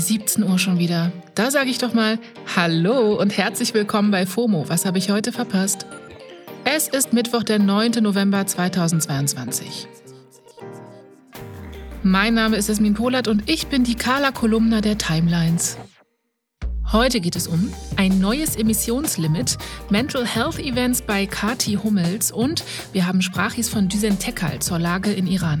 17 Uhr schon wieder. Da sage ich doch mal Hallo und herzlich willkommen bei FOMO. Was habe ich heute verpasst? Es ist Mittwoch, der 9. November 2022. Mein Name ist Esmin Polat und ich bin die Carla Kolumna der Timelines. Heute geht es um ein neues Emissionslimit, Mental Health Events bei Kati Hummels und wir haben Sprachis von Düsen Tekal zur Lage in Iran.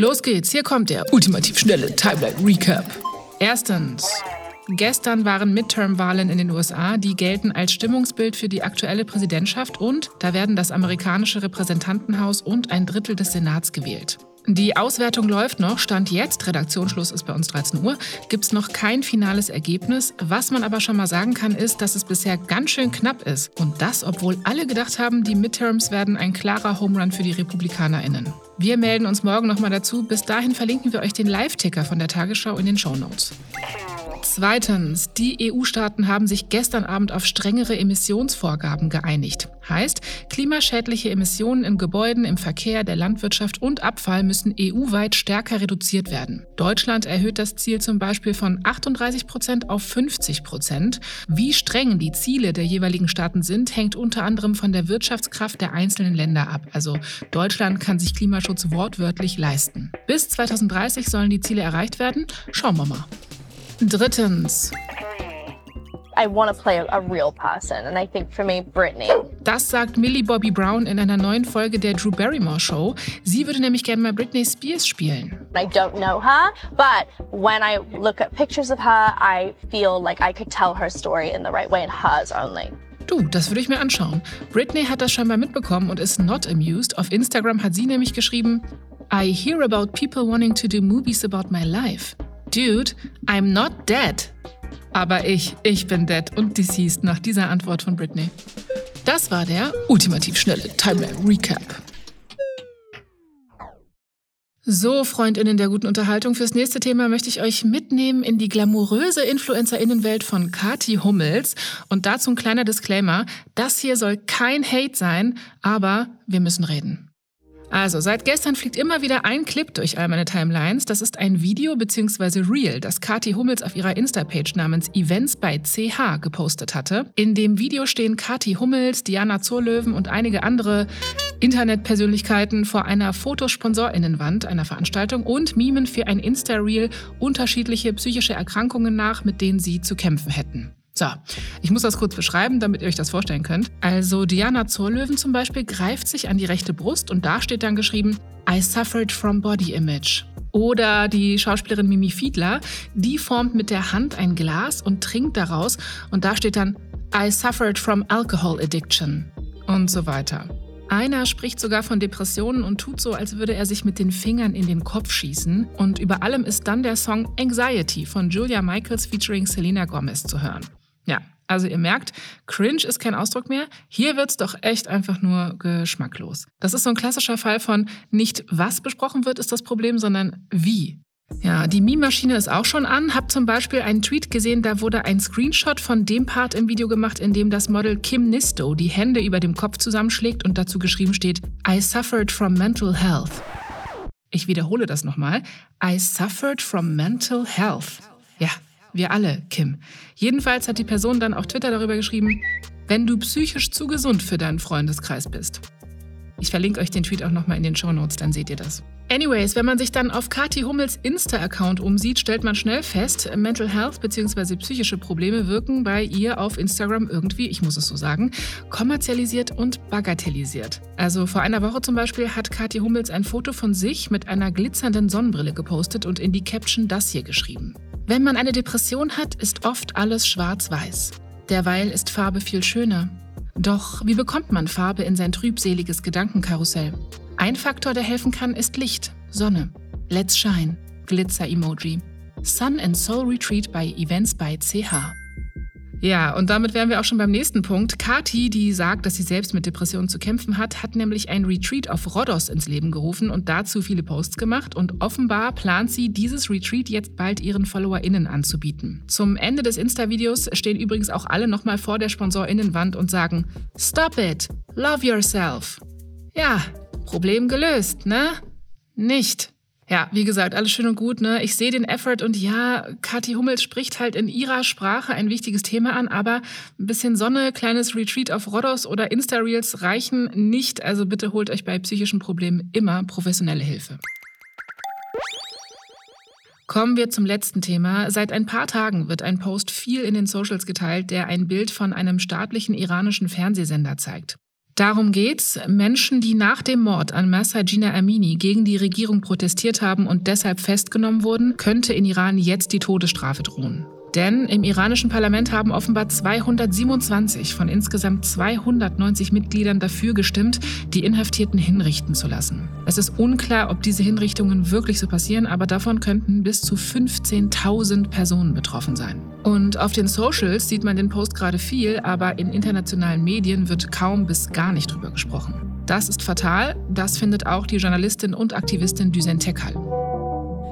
Los geht's, hier kommt der ultimativ schnelle Timeline Recap. Erstens. Gestern waren Midterm-Wahlen in den USA, die gelten als Stimmungsbild für die aktuelle Präsidentschaft und da werden das amerikanische Repräsentantenhaus und ein Drittel des Senats gewählt. Die Auswertung läuft noch. Stand jetzt, Redaktionsschluss ist bei uns 13 Uhr, gibt es noch kein finales Ergebnis. Was man aber schon mal sagen kann, ist, dass es bisher ganz schön knapp ist. Und das, obwohl alle gedacht haben, die Midterms werden ein klarer Home Run für die RepublikanerInnen. Wir melden uns morgen nochmal dazu. Bis dahin verlinken wir euch den Live-Ticker von der Tagesschau in den Show Notes. Zweitens, die EU-Staaten haben sich gestern Abend auf strengere Emissionsvorgaben geeinigt. Heißt, klimaschädliche Emissionen in Gebäuden, im Verkehr, der Landwirtschaft und Abfall müssen EU-weit stärker reduziert werden. Deutschland erhöht das Ziel zum Beispiel von 38 Prozent auf 50 Prozent. Wie streng die Ziele der jeweiligen Staaten sind, hängt unter anderem von der Wirtschaftskraft der einzelnen Länder ab. Also Deutschland kann sich Klimaschutz wortwörtlich leisten. Bis 2030 sollen die Ziele erreicht werden. Schauen wir mal. Drittens. I want to play a, real person, and I think for me, Britney. Das sagt Millie Bobby Brown in einer neuen Folge der Drew Barrymore Show. Sie würde nämlich gerne mal Britney Spears spielen. I don't know her, but when I look at pictures of her, I feel like I could tell her story in the right way and hers only. Du, das würde ich mir anschauen. Britney hat das scheinbar mitbekommen und ist not amused. Auf Instagram hat sie nämlich geschrieben: I hear about people wanting to do movies about my life. Dude, I'm not dead. Aber ich, ich bin dead und deceased nach dieser Antwort von Britney. Das war der ultimativ schnelle Timeline Recap. So, Freundinnen der guten Unterhaltung, fürs nächste Thema möchte ich euch mitnehmen in die glamouröse Influencerinnenwelt von Kati Hummels. Und dazu ein kleiner Disclaimer. Das hier soll kein Hate sein, aber wir müssen reden. Also, seit gestern fliegt immer wieder ein Clip durch all meine Timelines. Das ist ein Video bzw. Reel, das Kati Hummels auf ihrer Insta-Page namens Events bei CH gepostet hatte. In dem Video stehen Kati Hummels, Diana Zurlöwen und einige andere Internetpersönlichkeiten vor einer Fotosponsorinnenwand einer Veranstaltung und mimen für ein Insta-Reel unterschiedliche psychische Erkrankungen nach, mit denen sie zu kämpfen hätten. So, ich muss das kurz beschreiben, damit ihr euch das vorstellen könnt. Also Diana Zorlöwen zum Beispiel greift sich an die rechte Brust und da steht dann geschrieben, I suffered from body image. Oder die Schauspielerin Mimi Fiedler, die formt mit der Hand ein Glas und trinkt daraus und da steht dann, I suffered from alcohol addiction und so weiter. Einer spricht sogar von Depressionen und tut so, als würde er sich mit den Fingern in den Kopf schießen. Und über allem ist dann der Song Anxiety von Julia Michaels featuring Selena Gomez zu hören. Ja, also ihr merkt, cringe ist kein Ausdruck mehr. Hier wird's doch echt einfach nur geschmacklos. Das ist so ein klassischer Fall von nicht was besprochen wird, ist das Problem, sondern wie. Ja, die Meme-Maschine ist auch schon an. Hab zum Beispiel einen Tweet gesehen, da wurde ein Screenshot von dem Part im Video gemacht, in dem das Model Kim Nisto die Hände über dem Kopf zusammenschlägt und dazu geschrieben steht, I suffered from mental health. Ich wiederhole das nochmal. I suffered from mental health. Ja, wir alle, Kim. Jedenfalls hat die Person dann auf Twitter darüber geschrieben, wenn du psychisch zu gesund für deinen Freundeskreis bist. Ich verlinke euch den Tweet auch nochmal in den Show Notes, dann seht ihr das. Anyways, wenn man sich dann auf Kati Hummels Insta-Account umsieht, stellt man schnell fest, Mental Health bzw. psychische Probleme wirken bei ihr auf Instagram irgendwie, ich muss es so sagen, kommerzialisiert und bagatellisiert. Also vor einer Woche zum Beispiel hat Kati Hummels ein Foto von sich mit einer glitzernden Sonnenbrille gepostet und in die Caption das hier geschrieben. Wenn man eine Depression hat, ist oft alles schwarz-weiß. Derweil ist Farbe viel schöner. Doch wie bekommt man Farbe in sein trübseliges Gedankenkarussell? Ein Faktor, der helfen kann, ist Licht, Sonne. Let's Shine, Glitzer-Emoji. Sun and Soul Retreat bei Events by CH. Ja, und damit wären wir auch schon beim nächsten Punkt. Kati, die sagt, dass sie selbst mit Depressionen zu kämpfen hat, hat nämlich ein Retreat auf Rhodos ins Leben gerufen und dazu viele Posts gemacht. Und offenbar plant sie, dieses Retreat jetzt bald ihren FollowerInnen anzubieten. Zum Ende des Insta-Videos stehen übrigens auch alle nochmal vor der SponsorInnenwand und sagen: Stop it! Love yourself! Ja, Problem gelöst, ne? Nicht. Ja, wie gesagt, alles schön und gut. Ne? Ich sehe den Effort und ja, Kathi Hummels spricht halt in ihrer Sprache ein wichtiges Thema an, aber ein bisschen Sonne, kleines Retreat auf Rhodos oder Insta-Reels reichen nicht. Also bitte holt euch bei psychischen Problemen immer professionelle Hilfe. Kommen wir zum letzten Thema. Seit ein paar Tagen wird ein Post viel in den Socials geteilt, der ein Bild von einem staatlichen iranischen Fernsehsender zeigt. Darum geht's. Menschen, die nach dem Mord an Massa Gina Amini gegen die Regierung protestiert haben und deshalb festgenommen wurden, könnte in Iran jetzt die Todesstrafe drohen. Denn im iranischen Parlament haben offenbar 227 von insgesamt 290 Mitgliedern dafür gestimmt, die Inhaftierten hinrichten zu lassen. Es ist unklar, ob diese Hinrichtungen wirklich so passieren, aber davon könnten bis zu 15.000 Personen betroffen sein. Und auf den Socials sieht man den Post gerade viel, aber in internationalen Medien wird kaum bis gar nicht drüber gesprochen. Das ist fatal, das findet auch die Journalistin und Aktivistin Düsen Tekal.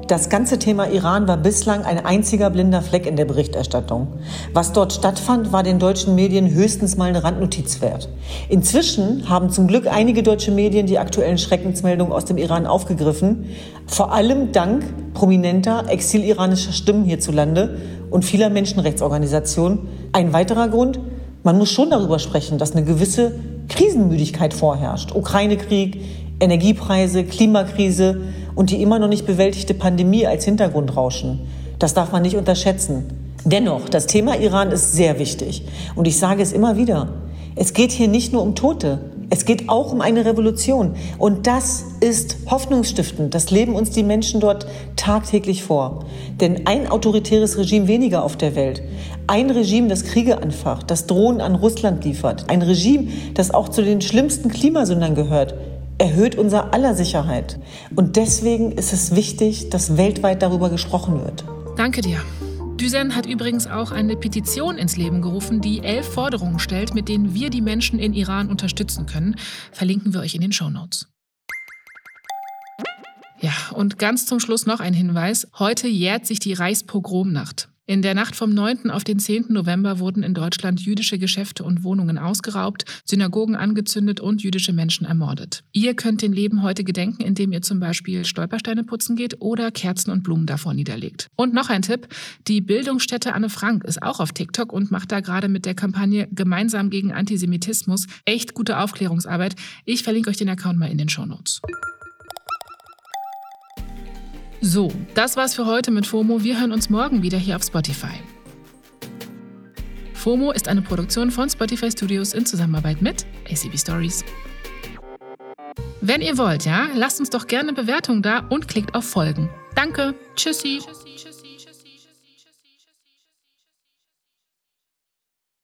Das ganze Thema Iran war bislang ein einziger blinder Fleck in der Berichterstattung. Was dort stattfand, war den deutschen Medien höchstens mal eine Randnotiz wert. Inzwischen haben zum Glück einige deutsche Medien die aktuellen Schreckensmeldungen aus dem Iran aufgegriffen, vor allem dank prominenter exil-iranischer Stimmen hierzulande und vieler Menschenrechtsorganisationen. Ein weiterer Grund, man muss schon darüber sprechen, dass eine gewisse Krisenmüdigkeit vorherrscht. Ukraine-Krieg, Energiepreise, Klimakrise und die immer noch nicht bewältigte Pandemie als Hintergrundrauschen. Das darf man nicht unterschätzen. Dennoch, das Thema Iran ist sehr wichtig. Und ich sage es immer wieder. Es geht hier nicht nur um Tote. Es geht auch um eine Revolution. Und das ist hoffnungsstiftend. Das leben uns die Menschen dort tagtäglich vor. Denn ein autoritäres Regime weniger auf der Welt, ein Regime, das Kriege anfacht, das Drohnen an Russland liefert, ein Regime, das auch zu den schlimmsten Klimasündern gehört, erhöht unser aller Sicherheit. Und deswegen ist es wichtig, dass weltweit darüber gesprochen wird. Danke dir. Düsen hat übrigens auch eine Petition ins Leben gerufen, die elf Forderungen stellt, mit denen wir die Menschen in Iran unterstützen können. Verlinken wir euch in den Show Notes. Ja, und ganz zum Schluss noch ein Hinweis. Heute jährt sich die Reichspogromnacht. In der Nacht vom 9. auf den 10. November wurden in Deutschland jüdische Geschäfte und Wohnungen ausgeraubt, Synagogen angezündet und jüdische Menschen ermordet. Ihr könnt den Leben heute gedenken, indem ihr zum Beispiel Stolpersteine putzen geht oder Kerzen und Blumen davor niederlegt. Und noch ein Tipp, die Bildungsstätte Anne Frank ist auch auf TikTok und macht da gerade mit der Kampagne Gemeinsam gegen Antisemitismus echt gute Aufklärungsarbeit. Ich verlinke euch den Account mal in den Show Notes. So, das war's für heute mit FOMO. Wir hören uns morgen wieder hier auf Spotify. FOMO ist eine Produktion von Spotify Studios in Zusammenarbeit mit ACB Stories. Wenn ihr wollt, ja, lasst uns doch gerne eine Bewertung da und klickt auf Folgen. Danke. Tschüssi. Tschüssi.